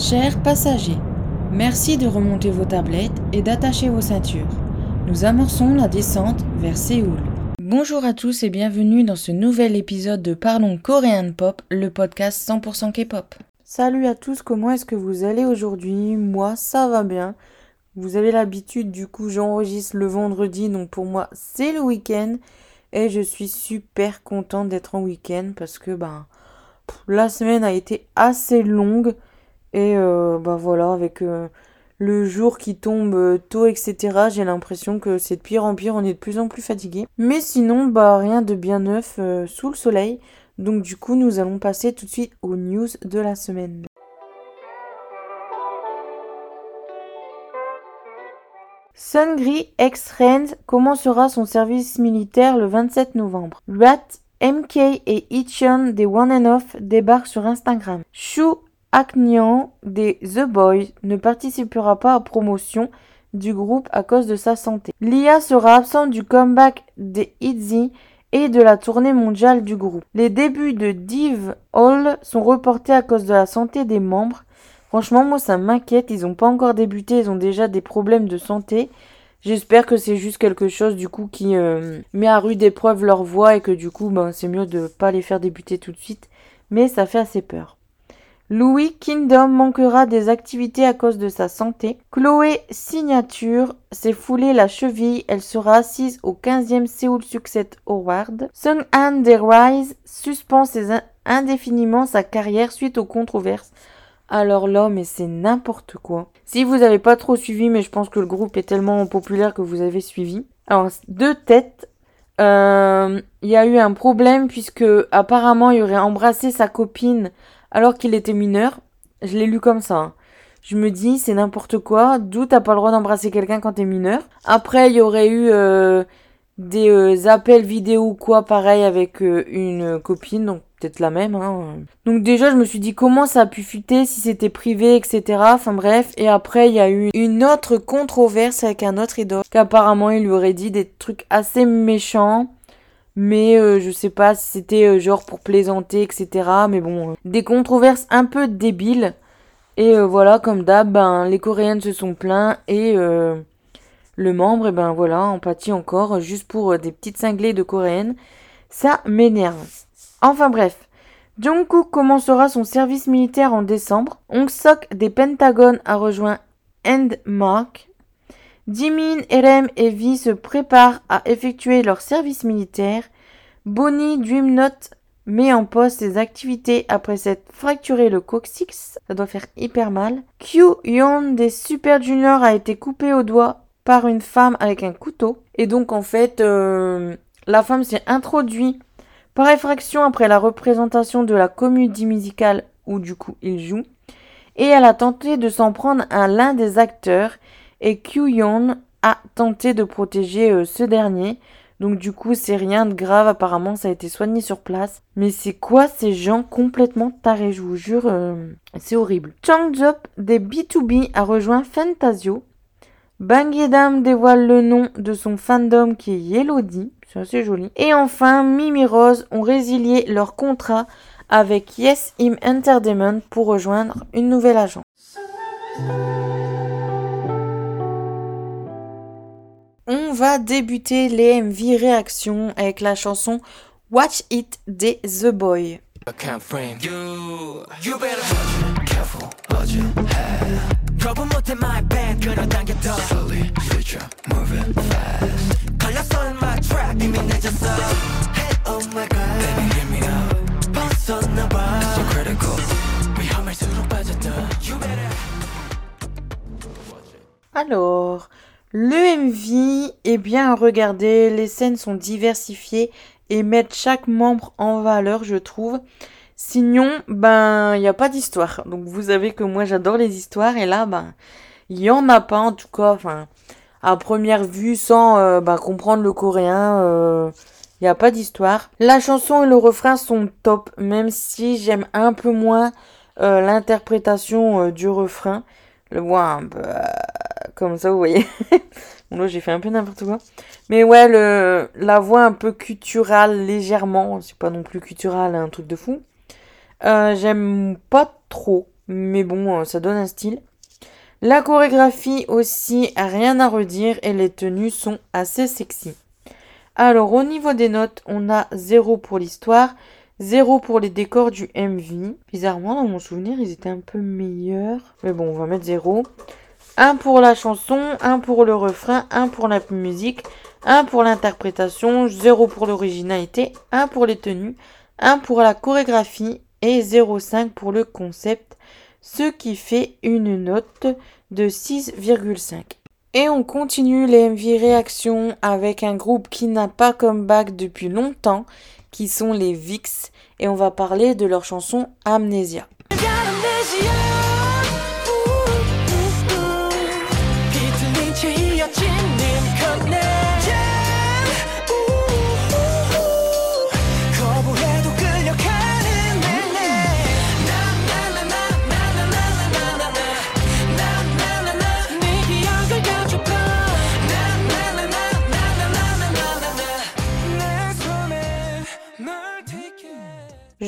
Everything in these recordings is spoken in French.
Chers passagers, merci de remonter vos tablettes et d'attacher vos ceintures. Nous amorçons la descente vers Séoul. Bonjour à tous et bienvenue dans ce nouvel épisode de Parlons Coréen Pop, le podcast 100% K-pop. Salut à tous, comment est-ce que vous allez aujourd'hui? Moi, ça va bien. Vous avez l'habitude, du coup, j'enregistre le vendredi, donc pour moi, c'est le week-end. Et je suis super contente d'être en week-end parce que ben, la semaine a été assez longue. Et euh, bah voilà, avec euh, le jour qui tombe euh, tôt, etc., j'ai l'impression que c'est de pire en pire, on est de plus en plus fatigué. Mais sinon, bah rien de bien neuf sous le soleil. Donc du coup, nous allons passer tout de suite aux news de la semaine. Sungri ex-Rand commencera son service militaire le 27 novembre. Rat, MK et Icheon des One and Off débarquent sur Instagram. Shu Aknyan des The Boys ne participera pas à promotion du groupe à cause de sa santé. Lia sera absente du comeback des ITZY et de la tournée mondiale du groupe. Les débuts de Div Hall sont reportés à cause de la santé des membres. Franchement, moi, ça m'inquiète. Ils n'ont pas encore débuté. Ils ont déjà des problèmes de santé. J'espère que c'est juste quelque chose du coup qui euh, met à rude épreuve leur voix et que du coup, ben, c'est mieux de pas les faire débuter tout de suite. Mais ça fait assez peur. Louis Kingdom manquera des activités à cause de sa santé. Chloé Signature s'est foulée la cheville. Elle sera assise au 15e Seoul Success Award. Sung Han de Rise suspend indéfiniment sa carrière suite aux controverses. Alors là, mais c'est n'importe quoi. Si vous n'avez pas trop suivi, mais je pense que le groupe est tellement populaire que vous avez suivi. Alors, deux têtes. Euh, il y a eu un problème puisque apparemment il aurait embrassé sa copine alors qu'il était mineur. Je l'ai lu comme ça. Hein. Je me dis, c'est n'importe quoi. D'où t'as pas le droit d'embrasser quelqu'un quand t'es mineur? Après, il y aurait eu euh, des euh, appels vidéo ou quoi, pareil, avec euh, une copine. Donc, peut-être la même. Hein. Donc, déjà, je me suis dit, comment ça a pu fuiter si c'était privé, etc. Enfin, bref. Et après, il y a eu une autre controverse avec un autre idole. Qu'apparemment, il lui aurait dit des trucs assez méchants mais euh, je sais pas si c'était euh, genre pour plaisanter, etc. Mais bon, euh, des controverses un peu débiles. Et voilà, comme d'hab, ben, les Coréennes se sont plaints et le membre, et ben voilà, empathie encore, juste pour des petites cinglées de Coréennes. Ça m'énerve. Enfin bref. Jungkook commencera son service militaire en décembre. Hong Sok des Pentagones a rejoint Endmark Jimin, Erem et Vi se préparent à effectuer leur service militaire. Bonnie Dreamnote met en pause ses activités après s'être fracturé le coccyx. Ça doit faire hyper mal. Kyu Yon des Super Juniors a été coupé au doigt par une femme avec un couteau. Et donc en fait, euh, la femme s'est introduite par effraction après la représentation de la comédie musicale où du coup il joue. Et elle a tenté de s'en prendre à l'un des acteurs et Kyu-yeon a tenté de protéger euh, ce dernier. Donc du coup, c'est rien de grave, apparemment ça a été soigné sur place. Mais c'est quoi ces gens complètement tarés, je vous jure, euh, c'est horrible. Chang Jop des B2B a rejoint Fantasio. Bang Yedam dévoile le nom de son fandom qui est Yelody, c'est assez joli. Et enfin, Mimi Rose ont résilié leur contrat avec Yes Im Entertainment pour rejoindre une nouvelle agence. On va débuter les MV réactions avec la chanson Watch It des The Boy. Alors, le MV est bien regardé, les scènes sont diversifiées et mettent chaque membre en valeur, je trouve. Sinon, ben, il a pas d'histoire. Donc vous savez que moi j'adore les histoires et là, ben, il n'y en a pas en tout cas. Enfin, à première vue, sans euh, ben, comprendre le coréen, il euh, n'y a pas d'histoire. La chanson et le refrain sont top, même si j'aime un peu moins euh, l'interprétation du refrain. Le voix un peu comme ça, vous voyez. bon, là, j'ai fait un peu n'importe quoi. Mais ouais, le, la voix un peu culturale, légèrement. C'est pas non plus culturel, un truc de fou. Euh, j'aime pas trop. mais bon, ça donne un style. La chorégraphie aussi, rien à redire et les tenues sont assez sexy. Alors au niveau des notes, on a 0 pour l'histoire, 0 pour les décors du MV. Bizarrement, dans mon souvenir, ils étaient un peu meilleurs. Mais bon, on va mettre 0. 1 pour la chanson, 1 pour le refrain, 1 pour la musique, 1 pour l'interprétation, 0 pour l'originalité, 1 pour les tenues, 1 pour la chorégraphie et 0,5 pour le concept, ce qui fait une note de 6,5. Et on continue les MV réactions avec un groupe qui n'a pas comeback depuis longtemps, qui sont les VIX, et on va parler de leur chanson Amnesia.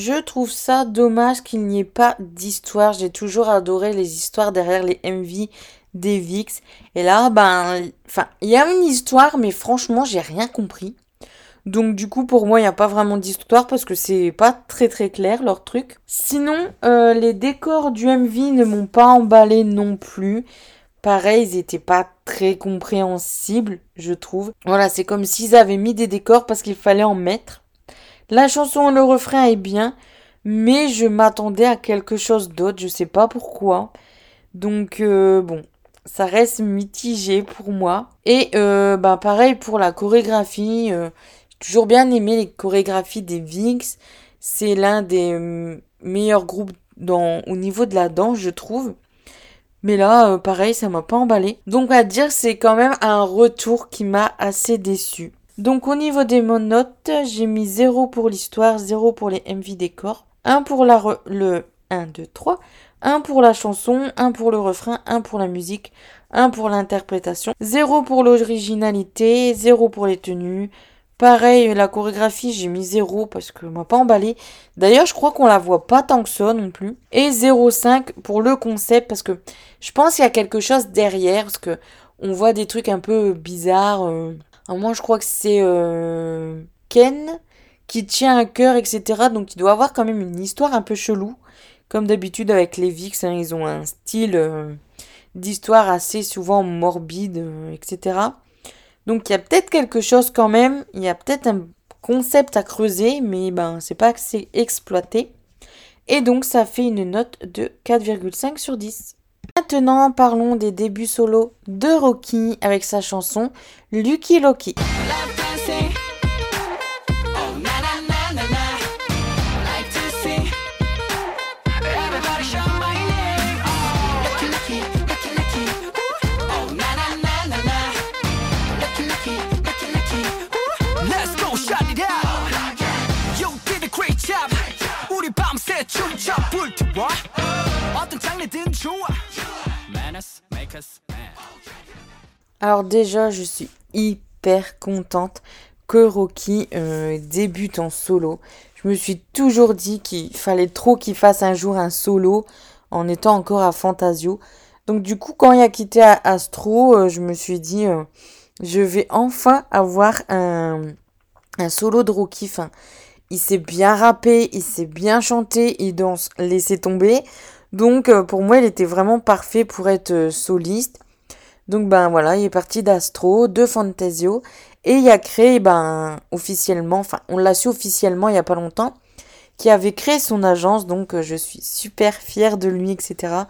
Je trouve ça dommage qu'il n'y ait pas d'histoire. J'ai toujours adoré les histoires derrière les MV des VIX. Et là, ben, enfin, il y a une histoire, mais franchement, j'ai rien compris. Donc du coup, pour moi, il n'y a pas vraiment d'histoire parce que c'est pas très très clair leur truc. Sinon, euh, les décors du MV ne m'ont pas emballé non plus. Pareil, ils n'étaient pas très compréhensibles, je trouve. Voilà, c'est comme s'ils avaient mis des décors parce qu'il fallait en mettre. La chanson, le refrain est bien, mais je m'attendais à quelque chose d'autre, je sais pas pourquoi. Donc euh, bon, ça reste mitigé pour moi. Et euh, bah pareil pour la chorégraphie, euh, j'ai toujours bien aimé les chorégraphies des Vix. C'est l'un des meilleurs groupes dans, au niveau de la danse, je trouve. Mais là, pareil, ça m'a pas emballé. Donc à dire, c'est quand même un retour qui m'a assez déçu. Donc au niveau des notes, j'ai mis 0 pour l'histoire, 0 pour les MV décors, 1 pour la le 1, 2, 3, 1 pour la chanson, 1 pour le refrain, 1 pour la musique, 1 pour l'interprétation, 0 pour l'originalité, 0 pour les tenues. Pareil, la chorégraphie, j'ai mis 0 parce que m'a pas emballé. D'ailleurs, je crois qu'on la voit pas tant que ça non plus. Et 0,5 pour le concept parce que je pense qu'il y a quelque chose derrière parce que on voit des trucs un peu bizarres. Euh, moi, je crois que c'est euh, Ken qui tient un cœur, etc. Donc, il doit avoir quand même une histoire un peu chelou. Comme d'habitude avec les Vix, hein, ils ont un style euh, d'histoire assez souvent morbide, euh, etc. Donc, il y a peut-être quelque chose quand même. Il y a peut-être un concept à creuser, mais ben, c'est pas assez exploité. Et donc, ça fait une note de 4,5 sur 10. Maintenant, parlons des débuts solo de Rocky avec sa chanson Lucky Loki. Alors déjà, je suis hyper contente que Rocky euh, débute en solo. Je me suis toujours dit qu'il fallait trop qu'il fasse un jour un solo en étant encore à Fantasio. Donc du coup, quand il a quitté Astro, euh, je me suis dit, euh, je vais enfin avoir un, un solo de Rocky. Il s'est bien rappé, il s'est bien chanté, il danse, laissez tomber. Donc pour moi, il était vraiment parfait pour être soliste. Donc ben voilà, il est parti d'Astro, de Fantasio, et il a créé ben officiellement, enfin on l'a su officiellement il y a pas longtemps, qui avait créé son agence, donc euh, je suis super fière de lui, etc.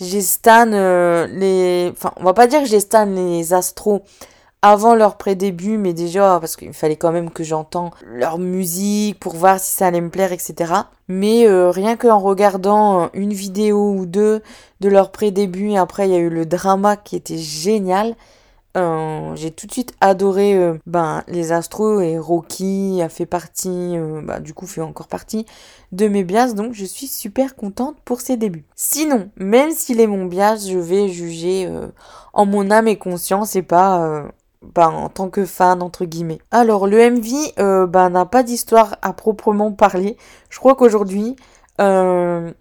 J'ai stan les, enfin on va pas dire que j'ai stan les Astro avant leur pré-début, mais déjà parce qu'il fallait quand même que j'entends leur musique pour voir si ça allait me plaire, etc. Mais euh, rien qu'en regardant une vidéo ou deux de leur pré-début, et après il y a eu le drama qui était génial. Euh, j'ai tout de suite adoré euh, ben, les Astros et Rocky a fait partie, bah, du coup fait encore partie de mes bias, donc je suis super contente pour ses débuts. Sinon, même s'il est mon bias, je vais juger en mon âme et conscience et pas ben, en tant que fan entre guillemets. Alors le MV euh, ben, n'a pas d'histoire à proprement parler. Je crois qu'aujourd'hui euh,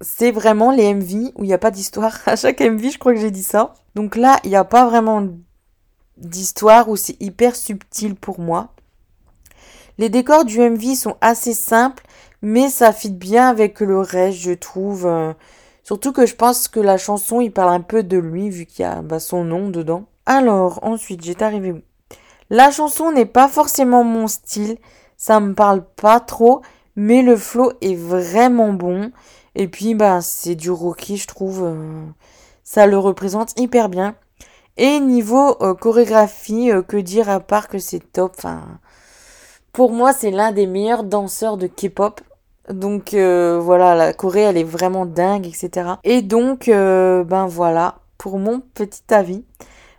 c'est vraiment les MV où il n'y a pas d'histoire. À chaque MV, je crois que j'ai dit ça. Donc là, il n'y a pas vraiment d'histoire où c'est hyper subtil pour moi. Les décors du MV sont assez simples, mais ça fit bien avec le reste, je trouve. Euh, surtout que je pense que la chanson, il parle un peu de lui, vu qu'il y a bah, son nom dedans. Alors, ensuite, j'étais arrivé où La chanson n'est pas forcément mon style, ça me parle pas trop, mais le flow est vraiment bon. Et puis, bah, c'est du Rocky, je trouve. Euh, ça le représente hyper bien. Et niveau euh, chorégraphie, que dire à part que c'est top. Enfin, pour moi, c'est l'un des meilleurs danseurs de K-pop. Donc euh, voilà, la Corée, elle est vraiment dingue, etc. Et donc, euh, ben voilà, pour mon petit avis.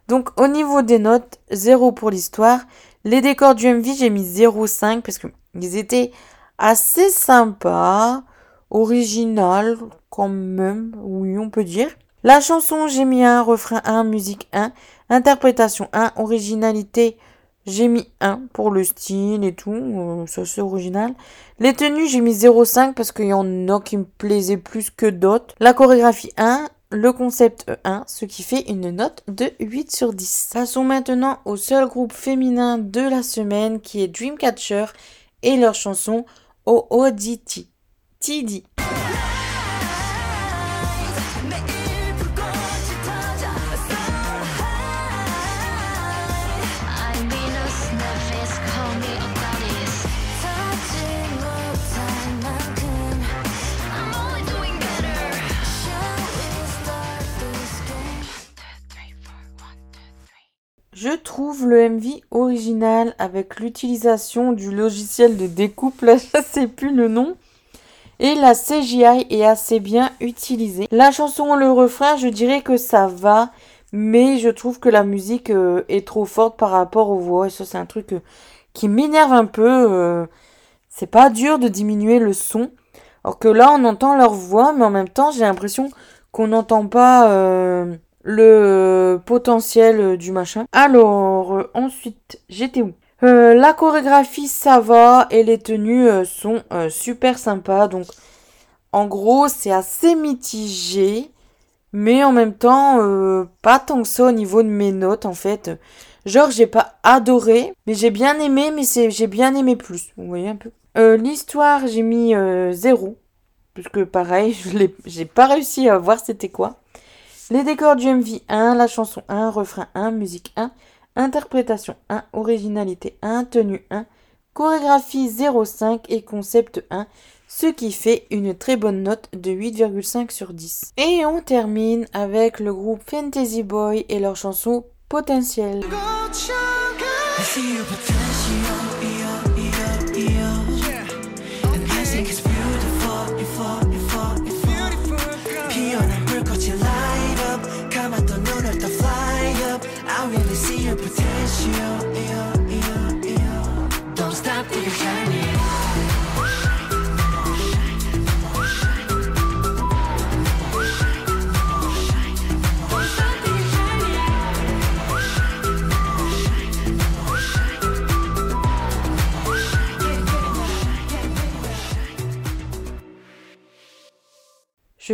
Donc au niveau des notes, 0 pour l'histoire. Les décors du MV, j'ai mis 0,5 parce qu'ils étaient assez sympas, original quand même, oui, on peut dire. La chanson, j'ai mis 1, refrain 1, musique 1, interprétation 1, originalité j'ai mis 1 pour le style et tout, euh, ça c'est original. Les tenues, j'ai mis 0,5 parce qu'il y en a qui me plaisaient plus que d'autres. La chorégraphie 1, le concept 1, ce qui fait une note de 8 sur 10. Passons maintenant au seul groupe féminin de la semaine qui est Dreamcatcher et leur chanson OODT. TD. Je trouve le MV original avec l'utilisation du logiciel de découpe, là je sais plus le nom. Et la CGI est assez bien utilisée. La chanson, le refrain, je dirais que ça va. Mais je trouve que la musique euh, est trop forte par rapport aux voix. Et ça, c'est un truc euh, qui m'énerve un peu. Euh. c'est pas dur de diminuer le son. Alors que là, on entend leur voix, mais en même temps, j'ai l'impression qu'on n'entend pas le potentiel du machin. Alors, euh, ensuite, j'étais où? Euh, La chorégraphie, ça va, et les tenues euh, sont super sympas. Donc, en gros, c'est assez mitigé, mais en même temps, pas tant que ça au niveau de mes notes, en fait. Genre, j'ai pas adoré, mais j'ai bien aimé, mais c'est j'ai bien aimé plus. Vous voyez un peu? L'histoire, j'ai mis zéro. Parce que pareil, je j'ai pas réussi à voir c'était quoi. Les décors du MV 1, la chanson 1, refrain 1, musique 1, interprétation 1, originalité 1, tenue 1, chorégraphie 0,5 et concept 1, ce qui fait une très bonne note de 8,5 sur 10. Et on termine avec le groupe Fantasy Boy et leur chanson Potentiel.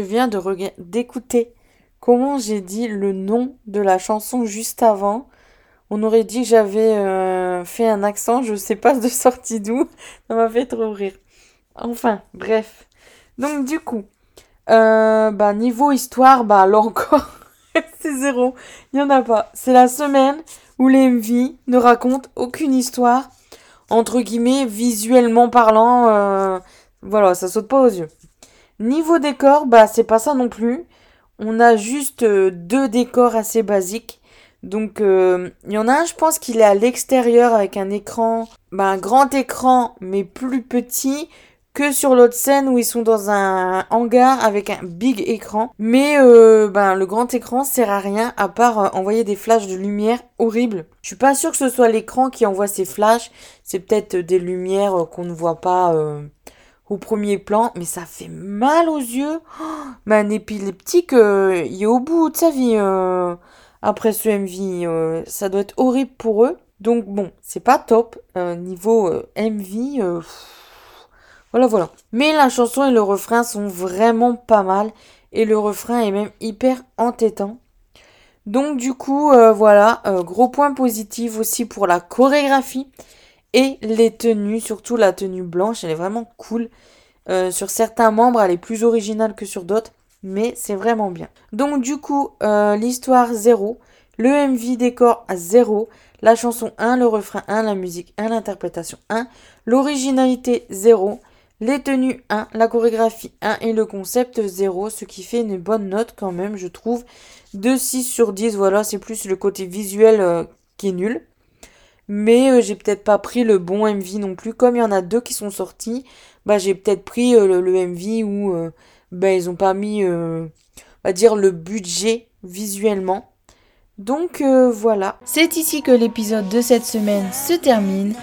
Viens de d'écouter comment j'ai dit le nom de la chanson juste avant. On aurait dit que j'avais euh, fait un accent, je sais pas de sortie d'où. Ça m'a fait trop rire. Enfin, bref. Donc du coup, euh, bah niveau histoire, bah là encore, c'est zéro. Il y en a pas. C'est la semaine où les MV ne racontent aucune histoire, entre guillemets, visuellement parlant. Euh, voilà, ça saute pas aux yeux. Niveau décor, bah c'est pas ça non plus. On a juste deux décors assez basiques. Donc, euh, il y en a un, je pense qu'il est à l'extérieur avec un écran, bah, un grand écran, mais plus petit que sur l'autre scène où ils sont dans un hangar avec un big écran. Mais euh, ben, le grand écran sert à rien à part euh, envoyer des flashs de lumière horribles. Je suis pas sûre que ce soit l'écran qui envoie ces flashs. C'est peut-être des lumières qu'on ne voit pas au premier plan, mais ça fait mal aux yeux. Mais un épileptique, il est au bout de sa vie après ce MV. Euh, ça doit être horrible pour eux. Donc bon, c'est pas top. Euh, niveau euh, MV, Voilà, voilà. Mais la chanson et le refrain sont vraiment pas mal. Et le refrain est même hyper entêtant. Donc du coup, euh, voilà, euh, gros point positif aussi pour la chorégraphie et les tenues, surtout la tenue blanche, elle est vraiment cool. Euh, sur certains membres, elle est plus originale que sur d'autres, mais c'est vraiment bien. Donc du coup, l'histoire 0, le MV décor à 0, la chanson 1, le refrain 1, la musique 1, l'interprétation 1, l'originalité 0, les tenues 1, la chorégraphie 1 et le concept 0, ce qui fait une bonne note quand même, je trouve. De 6 sur 10, voilà, c'est plus le côté visuel euh, qui est nul. Mais euh, j'ai peut-être pas pris le bon MV non plus. Comme il y en a deux qui sont sortis, bah j'ai peut-être pris euh, le, MV où bah, ils ont pas mis, dire, le budget visuellement. Donc voilà. C'est ici que l'épisode de cette semaine se termine.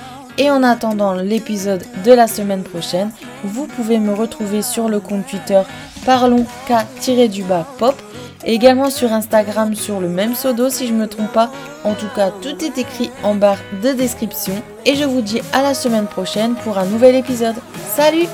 Et en attendant l'épisode de la semaine prochaine, vous pouvez me retrouver sur le compte Twitter parlons k-du-bas pop et également sur Instagram sur le même pseudo si je ne me trompe pas. En tout cas, tout est écrit en barre de description et je vous dis à la semaine prochaine pour un nouvel épisode. Salut